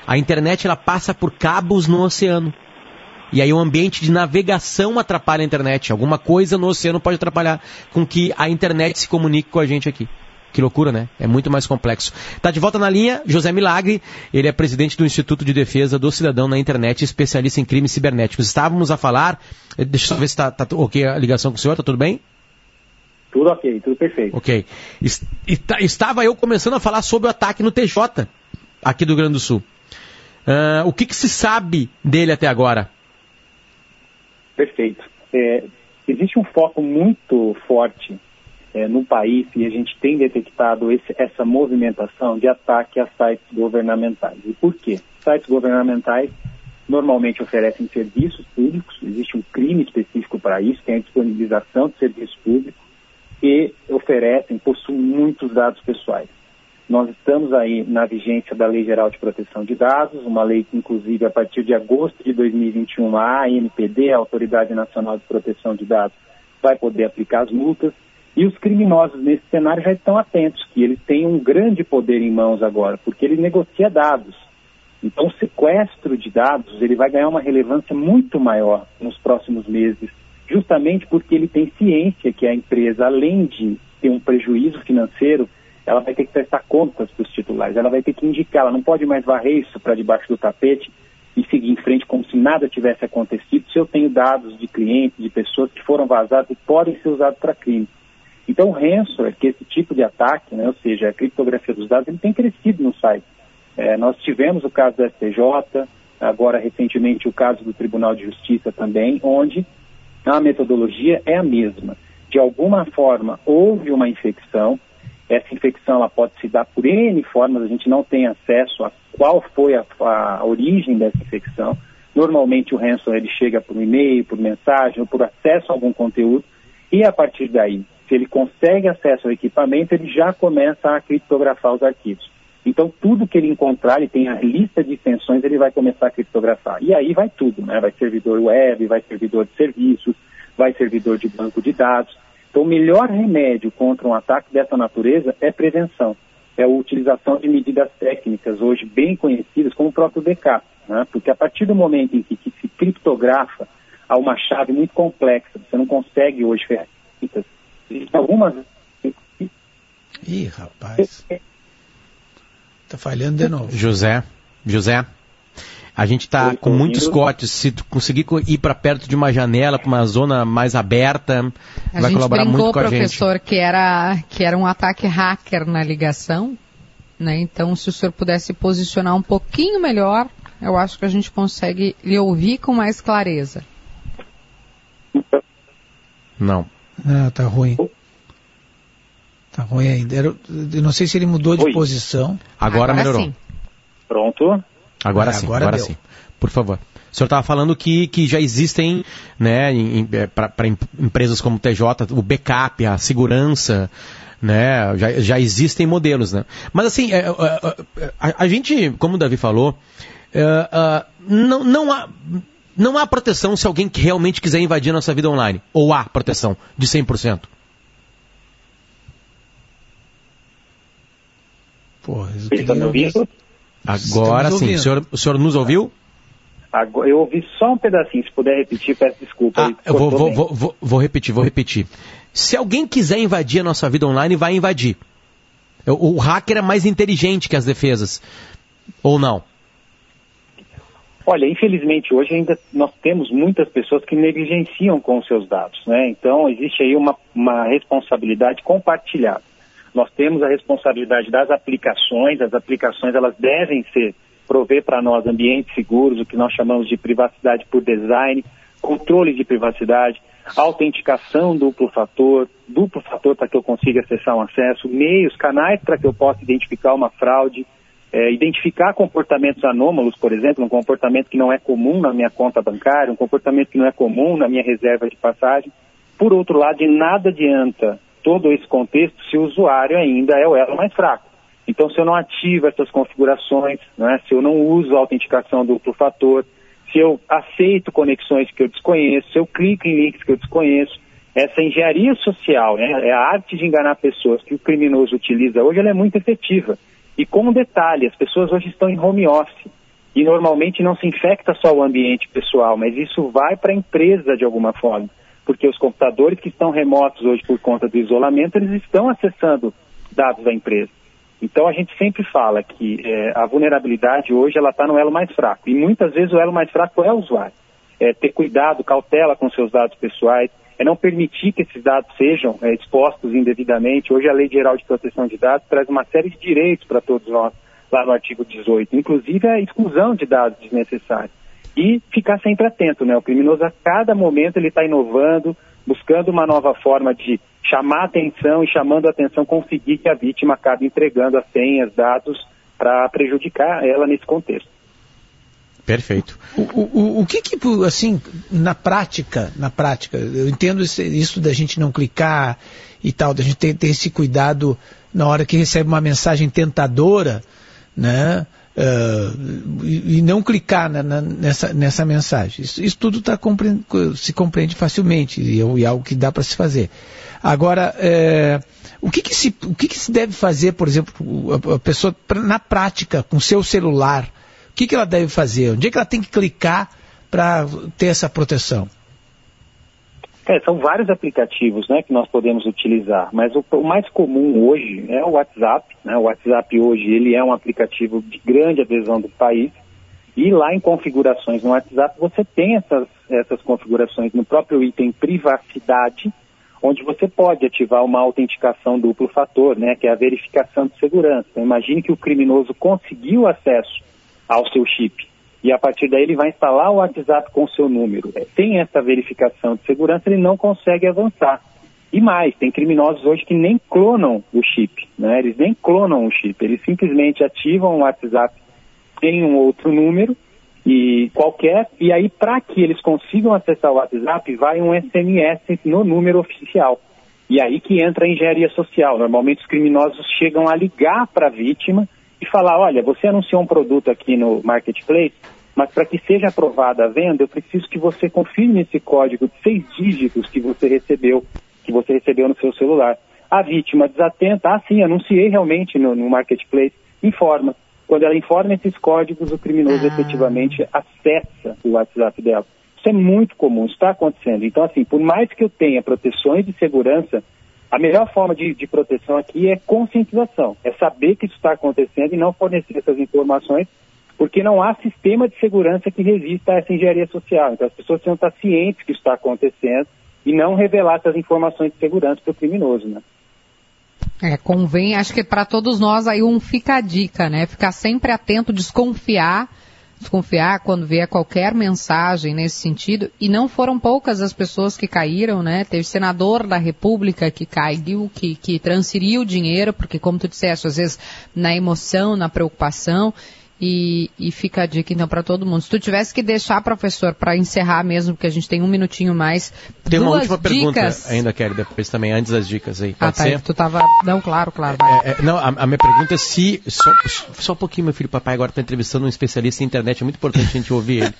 B: A internet ela passa por cabos no oceano. E aí o ambiente de navegação atrapalha a internet. Alguma coisa no oceano pode atrapalhar com que a internet se comunique com a gente aqui. Que loucura, né? É muito mais complexo. Tá de volta na linha, José Milagre. Ele é presidente do Instituto de Defesa do Cidadão na Internet, especialista em crimes cibernéticos. Estávamos a falar, eh, deixa eu ver se está tá ok a ligação com o senhor, tá tudo bem?
F: Tudo ok, tudo perfeito.
B: Ok. Estava eu começando a falar sobre o ataque no TJ, aqui do Rio Grande do Sul. Uh, o que, que, se sabe dele até agora?
F: Perfeito. É, existe um foco muito forte é, no país e a gente tem detectado esse, essa movimentação de ataque a sites governamentais. E por quê? Sites governamentais normalmente oferecem serviços públicos, existe um crime específico para isso, tem a disponibilização de serviços públicos e oferecem, possuem muitos dados pessoais. Nós estamos aí na vigência da Lei Geral de Proteção de Dados, uma lei que, inclusive, a partir de agosto de 2021, a ANPD, a Autoridade Nacional de Proteção de Dados, vai poder aplicar as multas. E os criminosos nesse cenário já estão atentos, que eles têm um grande poder em mãos agora, porque ele negocia dados. Então, o sequestro de dados ele vai ganhar uma relevância muito maior nos próximos meses justamente porque ele tem ciência que a empresa, além de ter um prejuízo financeiro, ela vai ter que prestar contas para os titulares, ela vai ter que indicar, ela não pode mais varrer isso para debaixo do tapete e seguir em frente como se nada tivesse acontecido, se eu tenho dados de clientes, de pessoas que foram vazados e podem ser usados para crime. Então, o ransomware, que é esse tipo de ataque, né, ou seja, a criptografia dos dados, ele tem crescido no site. É, nós tivemos o caso do STJ, agora recentemente o caso do Tribunal de Justiça também, onde a metodologia é a mesma. De alguma forma, houve uma infecção, essa infecção ela pode se dar por N formas, a gente não tem acesso a qual foi a, a origem dessa infecção. Normalmente o ransomware ele chega por e-mail, por mensagem ou por acesso a algum conteúdo e a partir daí, se ele consegue acesso ao equipamento, ele já começa a criptografar os arquivos. Então tudo que ele encontrar, ele tem a lista de extensões, ele vai começar a criptografar. E aí vai tudo, né? Vai servidor web, vai servidor de serviços, vai servidor de banco de dados. Então o melhor remédio contra um ataque dessa natureza é prevenção é a utilização de medidas técnicas, hoje bem conhecidas como o próprio backup, né? porque a partir do momento em que, que se criptografa a uma chave muito complexa, você não consegue hoje ferramentas, algumas...
E: Ih, rapaz. Tá falhando de novo.
B: José, José, a gente está com muitos cortes. Se tu conseguir ir para perto de uma janela, para uma zona mais aberta,
C: a
B: vai colaborar muito com a gente.
C: professor, que era que era um ataque hacker na ligação, né? Então, se o senhor pudesse posicionar um pouquinho melhor, eu acho que a gente consegue lhe ouvir com mais clareza.
B: Não.
E: Ah, tá ruim. Tá ruim ainda. Eu não sei se ele mudou de Oi. posição.
B: Agora, Agora melhorou. Sim.
F: Pronto.
B: Agora é, sim, agora, agora sim. Por favor. O senhor estava falando que, que já existem, né, é, para empresas como o TJ, o backup, a segurança, né, já, já existem modelos, né. Mas assim, é, é, é a, a, gente, como o Davi falou, é, não, não há... Não há proteção se alguém realmente quiser invadir a nossa vida online. Ou há proteção de 100%?
E: Porra, eu queria...
B: Agora sim. O senhor, o senhor nos ouviu?
F: Agora, eu ouvi só um pedacinho. Se puder repetir, peço desculpa.
B: Ah, eu vou, vou, vou, vou, repetir, vou repetir. Se alguém quiser invadir a nossa vida online, vai invadir. O, o hacker é mais inteligente que as defesas. Ou não?
F: Olha, infelizmente hoje ainda nós temos muitas pessoas que negligenciam com os seus dados, né? Então existe aí uma, uma responsabilidade compartilhada. Nós temos a responsabilidade das aplicações, as aplicações elas devem ser prover para nós ambientes seguros, o que nós chamamos de privacidade por design, controle de privacidade, autenticação duplo fator, duplo fator para que eu consiga acessar um acesso, meios, canais para que eu possa identificar uma fraude, é, identificar comportamentos anômalos, por exemplo, um comportamento que não é comum na minha conta bancária, um comportamento que não é comum na minha reserva de passagem. Por outro lado, de nada adianta todo esse contexto se o usuário ainda é o elo mais fraco. Então, se eu não ativo essas configurações, né, se eu não uso a autenticação duplo fator, se eu aceito conexões que eu desconheço, se eu clico em links que eu desconheço, essa engenharia social, né, é a arte de enganar pessoas que o criminoso utiliza hoje, ela é muito efetiva. E com um detalhe, as pessoas hoje estão em home office e normalmente não se infecta só o ambiente pessoal, mas isso vai para a empresa de alguma forma porque os computadores que estão remotos hoje por conta do isolamento, eles estão acessando dados da empresa. Então a gente sempre fala que é, a vulnerabilidade hoje ela está no elo mais fraco e muitas vezes o elo mais fraco é o usuário. É ter cuidado, cautela com seus dados pessoais, é não permitir que esses dados sejam é, expostos indevidamente. Hoje a Lei Geral de Proteção de Dados traz uma série de direitos para todos nós lá no artigo 18, inclusive a exclusão de dados desnecessários e ficar sempre atento, né? O criminoso a cada momento ele está inovando, buscando uma nova forma de chamar atenção e chamando atenção conseguir que a vítima acabe entregando as senhas, dados para prejudicar ela nesse contexto.
B: Perfeito.
E: O, o, o que que, assim, na prática, na prática, eu entendo isso, da gente não clicar e tal, da gente ter, ter esse cuidado na hora que recebe uma mensagem tentadora, né? Uh, e, e, não clicar na, na, nessa, nessa mensagem. Isso, isso tudo tá se compreende facilmente e, é, é algo que dá para se fazer. Agora, é, o, que, que, se, o que, que se deve fazer, por exemplo, a, a pessoa na prática, com seu celular? O que, que ela deve fazer? Onde é que ela tem que clicar para ter essa proteção?
F: É, são vários aplicativos né, que nós podemos utilizar, mas o, o, mais comum hoje é o WhatsApp. Né? O WhatsApp hoje ele é um aplicativo de grande adesão do país e lá em configurações no WhatsApp você tem essas, essas configurações no próprio item privacidade, onde você pode ativar uma autenticação duplo fator, né, que é a verificação de segurança. Então, imagine que o criminoso conseguiu acesso ao seu chip e a partir daí ele vai instalar o WhatsApp com o seu número. É, sem essa verificação de segurança, ele não consegue avançar. E mais, tem criminosos hoje que nem clonam o chip, né? Eles nem clonam o chip, eles simplesmente ativam o WhatsApp em um outro número e qualquer, e aí para que eles consigam acessar o WhatsApp, vai um SMS no número oficial. E aí que entra a engenharia social. Normalmente os criminosos chegam a ligar para a vítima e falar, olha, você anunciou um produto aqui no marketplace, mas para que seja aprovada a venda, eu preciso que você confirme esse código de seis dígitos que você recebeu, que você recebeu no seu celular. A vítima desatenta, ah, sim, anunciei realmente no, no marketplace, informa. Quando ela informa esses códigos, o criminoso ah. efetivamente acessa o WhatsApp dela. Isso é muito comum, está acontecendo. Então, assim, por mais que eu tenha proteções de segurança, a melhor forma de, de proteção aqui é conscientização, é saber que isso está acontecendo e não fornecer essas informações porque não há sistema de segurança que resista a essa engenharia social. Então as pessoas precisam estar cientes que isso está acontecendo e não revelar essas informações de segurança para o criminoso, né?
C: É, convém, acho que para todos nós aí um fica a dica, né? Ficar sempre atento, desconfiar, desconfiar quando vier qualquer mensagem nesse sentido. E não foram poucas as pessoas que caíram, né? Teve senador da República que caiu, que, que transferiu dinheiro, porque como tu disseste, às vezes na emoção, na preocupação. E, e, fica a dica então para todo mundo. Se tu tivesse que deixar, professor, para encerrar mesmo, porque a gente tem um minutinho mais.
B: Tem uma última dicas... pergunta ainda, Kelly, depois também, antes das dicas aí.
C: Pode ah, tá.
B: Ser?
C: Tu tava. Não, claro, claro.
B: É, é, não, a, a, minha pergunta é se. Só, só um pouquinho, meu filho, papai agora está entrevistando um especialista em internet, é muito importante a gente ouvir ele.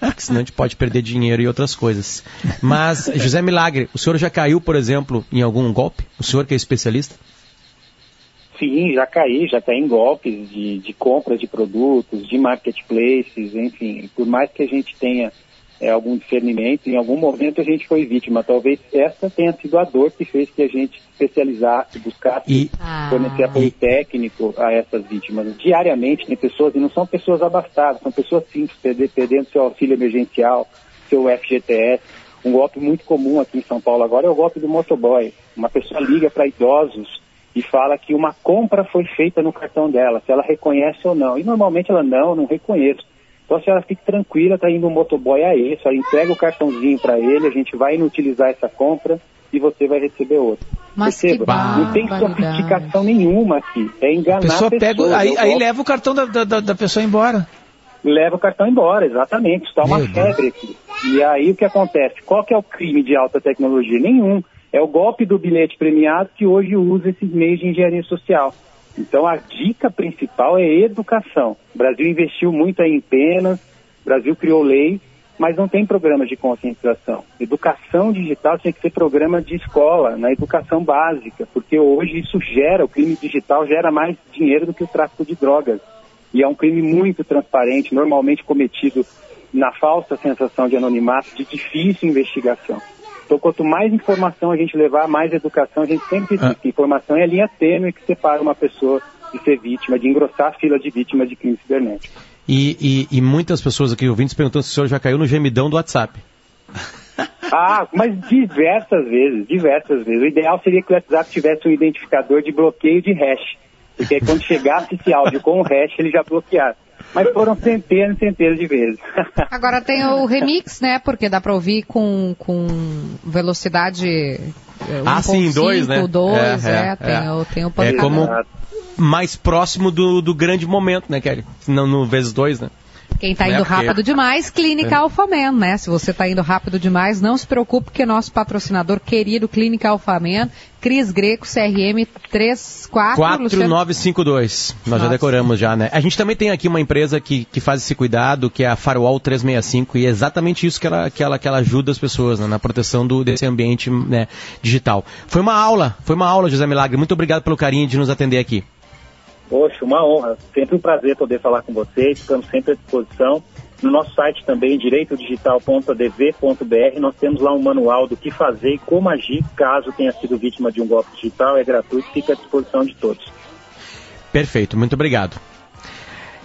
B: Porque senão a gente pode perder dinheiro e outras coisas. Mas, José Milagre, o senhor já caiu, por exemplo, em algum golpe? O senhor que é especialista?
F: Sim, já caí, já caí em golpes de, de compra de produtos, de marketplaces, enfim. Por mais que a gente tenha é, algum discernimento, em algum momento a gente foi vítima. Talvez essa tenha sido a dor que fez que a gente especializasse, buscasse e, fornecer ah. apoio técnico a essas vítimas. Diariamente tem pessoas, e não são pessoas abastadas, são pessoas simples, perdendo seu auxílio emergencial, seu FGTS. Um golpe muito comum aqui em São Paulo agora é o golpe do motoboy. Uma pessoa liga para idosos e fala que uma compra foi feita no cartão dela, se ela reconhece ou não. E normalmente ela não, não reconheço. Então a senhora fique tranquila, está indo um motoboy aí, a senhora entrega o cartãozinho para ele, a gente vai inutilizar essa compra e você vai receber outro.
C: Mas Perceba,
F: não tem sofisticação nenhuma aqui. É enganar a pessoa.
E: Pessoas, pega, aí, aí leva o cartão da, da, da, pessoa embora.
F: Leva o cartão embora, exatamente. Está uma Meu febre Deus. aqui. E aí o que acontece? Qual que é o crime de alta tecnologia? Nenhum. É o golpe do bilhete premiado que hoje usa esses meios de engenharia social. Então a dica principal é educação. O Brasil investiu muito em penas, o Brasil criou lei, mas não tem programa de conscientização. Educação digital tem que ser programa de escola, na educação básica, porque hoje isso gera, o crime digital gera mais dinheiro do que o tráfico de drogas. E é um crime muito transparente, normalmente cometido na falsa sensação de anonimato, de difícil investigação. Então, quanto mais informação a gente levar, mais educação, a gente sempre diz ah. que informação é a linha tênue que separa uma pessoa de ser vítima, de engrossar a fila de vítimas de crime cibernético.
B: E, e, e muitas pessoas aqui ouvintes perguntando se o senhor já caiu no gemidão do WhatsApp.
F: Ah, mas diversas vezes, diversas vezes. O ideal seria que o WhatsApp tivesse um identificador de bloqueio de hash. Porque quando chegasse esse áudio com o hash, ele já bloqueasse. Mas foram centenas e centenas de vezes.
C: Agora tem o remix, né? Porque dá para ouvir com, com velocidade. 1.
B: Ah, sim, 2, né?
C: 2, é, é, é, tem, é. O, tem o
B: É como mais próximo do, do grande momento, né, Kelly? No, no vezes 2, né?
C: Quem está indo rápido demais, Clínica é. Alfaman, né? Se você está indo rápido demais, não se preocupe, porque nosso patrocinador querido, Clínica Alfaman, Cris Greco, CRM 34...
B: 4952. Nós Nossa. já decoramos já, né? A gente também tem aqui uma empresa que, que faz esse cuidado, que é a Firewall 365, e é exatamente isso que ela, que ela, que ela ajuda as pessoas, né? Na proteção do, desse ambiente né, digital. Foi uma aula, foi uma aula, José Milagre. Muito obrigado pelo carinho de nos atender aqui.
F: Poxa, uma honra. Sempre um prazer poder falar com vocês, estamos sempre à disposição. No nosso site também, direitodigital.adv.br, nós temos lá um manual do que fazer e como agir caso tenha sido vítima de um golpe digital. É gratuito, fica à disposição de todos.
B: Perfeito, muito obrigado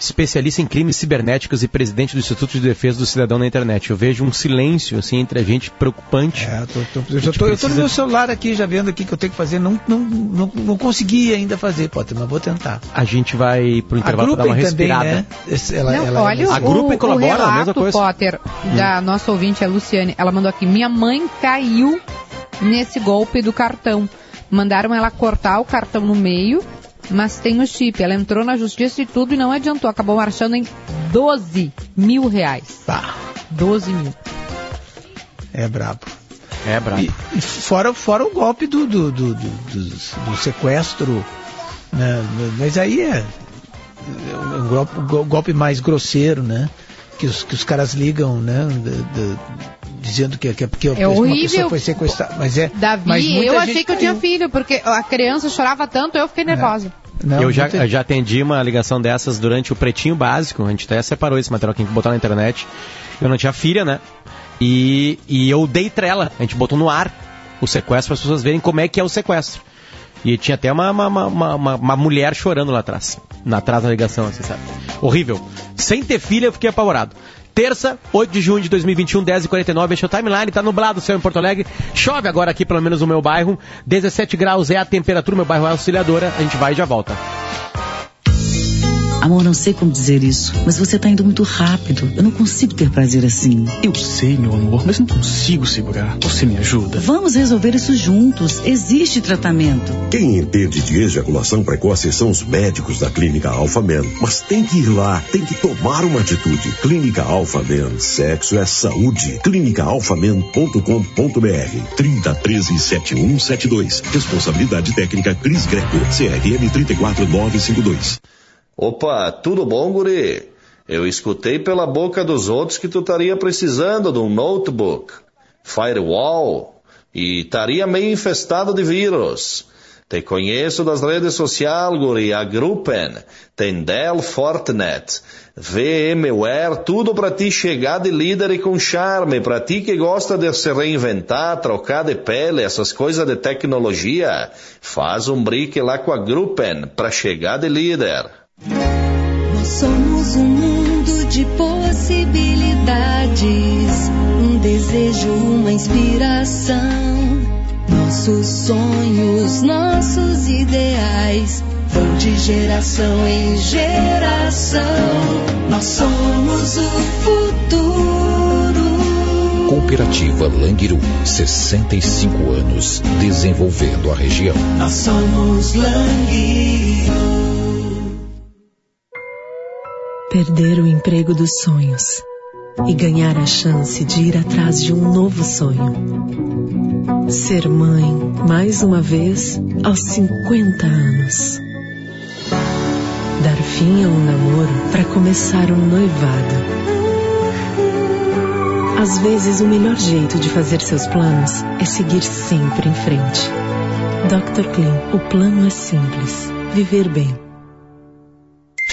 B: especialista em crimes cibernéticos e presidente do Instituto de Defesa do Cidadão na Internet. Eu vejo um silêncio assim entre a gente preocupante.
E: É, tô, tô, eu, eu tô no meu celular aqui, já vendo aqui que eu tenho que fazer. Não, não, não, não consegui ainda fazer, Potter, mas vou tentar.
B: A gente vai pro intervalo para dar uma respirada. Também, né?
C: ela, não, ela, é olha, ela, a grupo colabora, o relato, a mesma coisa. Potter, da hum. nossa ouvinte, a Luciane, ela mandou aqui, minha mãe caiu nesse golpe do cartão. Mandaram ela cortar o cartão no meio mas tem o chip. Ela entrou na justiça e tudo e não adiantou. Acabou marchando em 12 mil reais.
E: Tá.
C: 12 mil.
E: É brabo.
B: É brabo. E,
E: e fora, fora o golpe do, do, do, do, do sequestro. Né? Mas aí é, é um golpe, golpe mais grosseiro, né? Que os, que os caras ligam, né? Dizendo que, que, que
C: é uma pessoa
E: foi sequestrada. Mas é.
C: Davi, mas eu achei que eu tinha filho, porque a criança chorava tanto, eu fiquei nervosa. É.
B: Não, eu já, já atendi uma ligação dessas durante o Pretinho Básico, a gente até separou esse material que botar na internet. Eu não tinha filha, né? E, e eu dei trela, a gente botou no ar o sequestro para as pessoas verem como é que é o sequestro. E tinha até uma, uma, uma, uma, uma mulher chorando lá atrás, na atrás da ligação, assim, sabe? Horrível. Sem ter filha, eu fiquei apavorado. Terça, 8 de junho de 2021, 10h49, este é o timeline, tá nublado o céu em Porto Alegre. Chove agora aqui, pelo menos no meu bairro. 17 graus é a temperatura, meu bairro é auxiliadora. A gente vai e já volta.
G: Amor, não sei como dizer isso, mas você tá indo muito rápido. Eu não consigo ter prazer assim.
H: Eu sei, meu amor, mas não consigo segurar. Você me ajuda?
G: Vamos resolver isso juntos. Existe tratamento.
A: Quem entende de ejaculação precoce são os médicos da Clínica Alpha Men. Mas tem que ir lá, tem que tomar uma atitude. Clínica Alpha Men. Sexo é saúde. clínicaalfamen.com.br 3013 7172. Responsabilidade técnica Cris Greco. CRM 34952.
I: Opa, tudo bom, guri? Eu escutei pela boca dos outros que tu estaria precisando de um notebook, firewall, e estaria meio infestado de vírus. Te conheço das redes sociais, guri, a Gruppen, Dell Fortinet, VMware, tudo para ti chegar de líder e com charme, para ti que gosta de se reinventar, trocar de pele, essas coisas de tecnologia, faz um brique lá com a Gruppen para chegar de líder.
J: Nós somos um mundo de possibilidades, um desejo, uma inspiração. Nossos sonhos, nossos ideais vão de geração em geração. Nós somos o futuro.
K: Cooperativa Langiru, 65 anos, desenvolvendo a região.
J: Nós somos Langiru.
L: Perder o emprego dos sonhos e ganhar a chance de ir atrás de um novo sonho. Ser mãe, mais uma vez, aos 50 anos. Dar fim a um namoro para começar um noivado. Às vezes, o melhor jeito de fazer seus planos é seguir sempre em frente. Dr. Clean, o plano é simples: viver bem.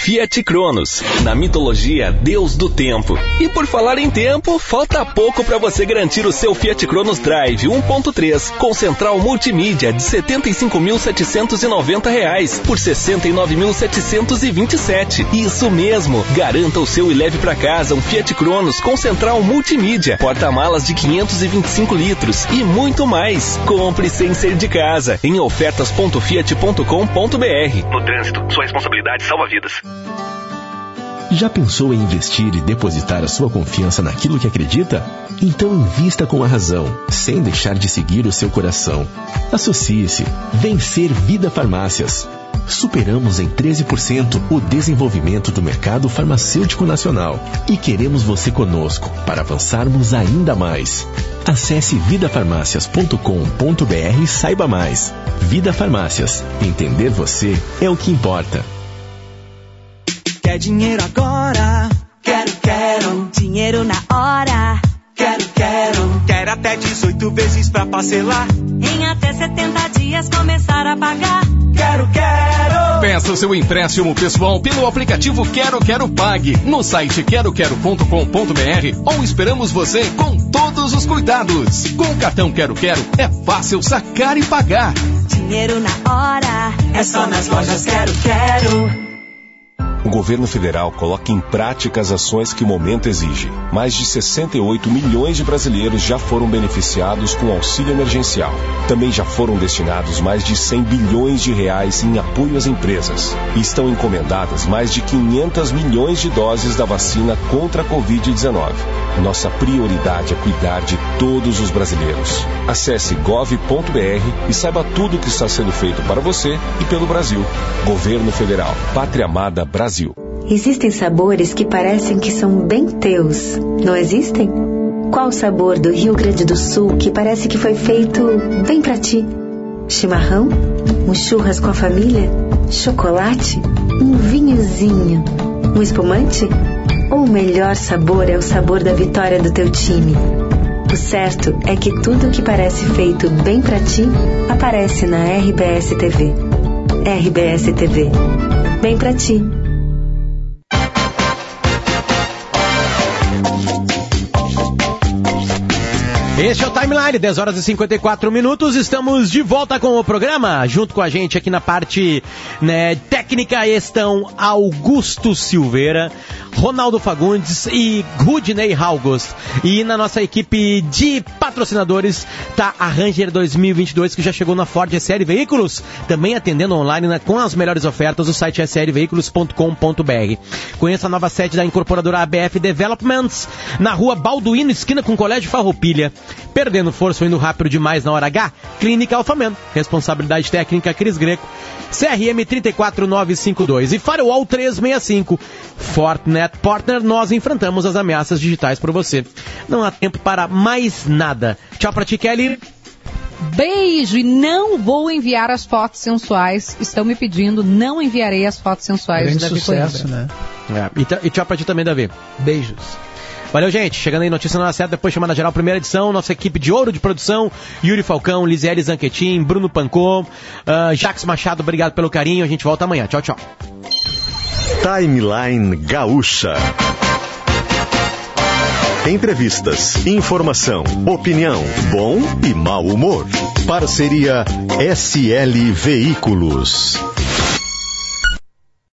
M: Fiat Cronos, na mitologia Deus do Tempo. E por falar em tempo, falta pouco para você garantir o seu Fiat Cronos Drive 1.3 com central multimídia de 75.790 reais por R$ 69.727. Isso mesmo, garanta o seu e leve para casa um Fiat Cronos com central multimídia, porta-malas de 525 litros e muito mais. Compre sem ser de casa em ofertas.fiat.com.br.
N: No trânsito, sua responsabilidade salva vidas.
A: Já pensou em investir e depositar a sua confiança naquilo que acredita? Então invista com a razão, sem deixar de seguir o seu coração. Associe-se. Vencer Vida Farmácias. Superamos em 13% o desenvolvimento do mercado farmacêutico nacional e queremos você conosco para avançarmos ainda mais. Acesse vidafarmácias.com.br e saiba mais. Vida Farmácias. Entender você é o que importa.
O: Quer dinheiro agora? Quero, quero. Dinheiro na hora? Quero, quero. Quero até 18 vezes pra parcelar
J: Em até 70 dias começar a pagar.
O: Quero, quero.
P: Peça seu empréstimo pessoal pelo aplicativo Quero Quero Pague no site queroquero.com.br ou esperamos você com todos os cuidados. Com o cartão Quero Quero é fácil sacar e pagar.
J: Dinheiro na hora.
O: É só nas lojas Quero, quero.
Q: O governo federal coloca em prática as ações que o momento exige. Mais de 68 milhões de brasileiros já foram beneficiados com auxílio emergencial. Também já foram destinados mais de 100 bilhões de reais em apoio às empresas. Estão encomendadas mais de 500 milhões de doses da vacina contra a Covid-19. Nossa prioridade é cuidar de todos os brasileiros. Acesse gov.br e saiba tudo o que está sendo feito para você e pelo Brasil. Governo Federal. Pátria Amada Brasil.
R: Existem sabores que parecem que são bem teus, não existem? Qual o sabor do Rio Grande do Sul que parece que foi feito bem para ti? Chimarrão? Um churras com a família? Chocolate? Um vinhozinho? Um espumante? Ou o melhor sabor é o sabor da vitória do teu time? O certo é que tudo que parece feito bem para ti aparece na RBS TV. RBS TV. Bem para ti.
B: Este é o Timeline, 10 horas e 54 minutos. Estamos de volta com o programa. Junto com a gente aqui na parte né, técnica estão Augusto Silveira, Ronaldo Fagundes e Rudney August. E na nossa equipe de patrocinadores tá a Ranger 2022 que já chegou na Ford SL Veículos, também atendendo online né, com as melhores ofertas. O site slveículos.com.br. Conheça a nova sede da incorporadora ABF Developments na rua Balduíno, esquina com o Colégio Farroupilha. Perdendo força ou indo rápido demais na hora H? Clínica Alfamen. Responsabilidade técnica Cris Greco. CRM 34952 e Firewall 365. Fortnet Partner, nós enfrentamos as ameaças digitais por você. Não há tempo para mais nada. Tchau pra ti, Kelly.
C: Beijo e não vou enviar as fotos sensuais. Estão me pedindo, não enviarei as fotos sensuais
E: Grande
C: de Davi
E: sucesso,
C: Coimbra.
E: né?
B: É, e, e tchau pra ti também, Davi.
E: Beijos.
B: Valeu, gente. Chegando aí, notícia na hora certa, depois chamada geral, primeira edição. Nossa equipe de ouro de produção: Yuri Falcão, Lisiele Zanquetin, Bruno Pancô, uh, Jax Machado, obrigado pelo carinho. A gente volta amanhã. Tchau, tchau.
S: Timeline Gaúcha. Entrevistas, informação, opinião, bom e mau humor. Parceria SL Veículos.